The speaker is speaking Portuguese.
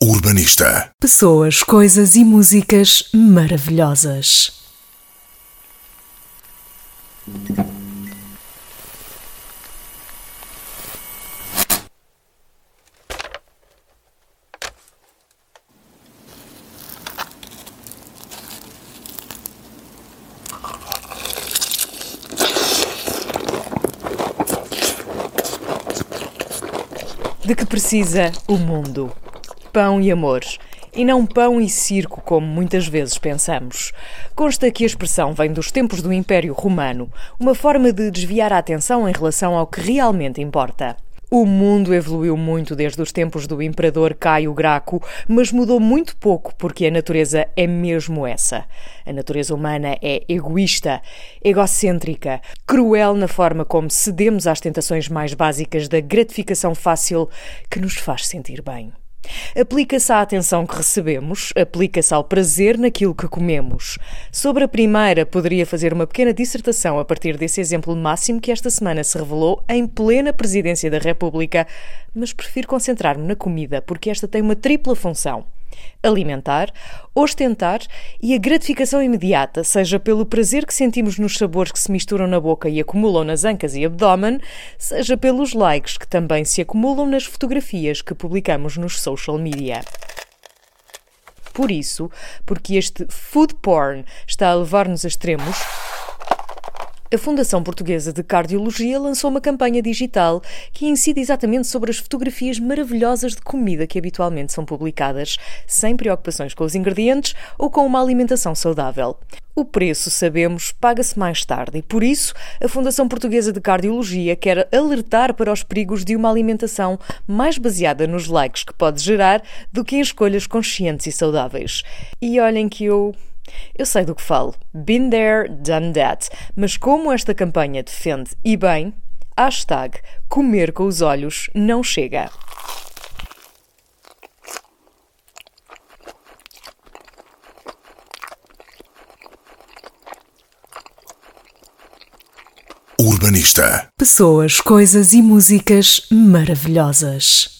Urbanista. Pessoas, coisas e músicas maravilhosas. De que precisa o mundo? Pão e amor. E não pão e circo, como muitas vezes pensamos. Consta que a expressão vem dos tempos do Império Romano, uma forma de desviar a atenção em relação ao que realmente importa. O mundo evoluiu muito desde os tempos do imperador Caio Graco, mas mudou muito pouco porque a natureza é mesmo essa. A natureza humana é egoísta, egocêntrica, cruel na forma como cedemos às tentações mais básicas da gratificação fácil que nos faz sentir bem. Aplica-se à atenção que recebemos, aplica-se ao prazer naquilo que comemos. Sobre a primeira, poderia fazer uma pequena dissertação a partir desse exemplo máximo que esta semana se revelou em plena presidência da República, mas prefiro concentrar-me na comida porque esta tem uma tripla função alimentar, ostentar e a gratificação imediata, seja pelo prazer que sentimos nos sabores que se misturam na boca e acumulam nas ancas e abdômen, seja pelos likes que também se acumulam nas fotografias que publicamos nos social media. Por isso, porque este food porn está a levar-nos a extremos, a Fundação Portuguesa de Cardiologia lançou uma campanha digital que incide exatamente sobre as fotografias maravilhosas de comida que habitualmente são publicadas, sem preocupações com os ingredientes ou com uma alimentação saudável. O preço, sabemos, paga-se mais tarde e, por isso, a Fundação Portuguesa de Cardiologia quer alertar para os perigos de uma alimentação mais baseada nos likes que pode gerar do que em escolhas conscientes e saudáveis. E olhem que eu eu sei do que falo. Been there, done that. Mas como esta campanha defende e bem, hashtag comer com os olhos não chega. Urbanista. Pessoas, coisas e músicas maravilhosas.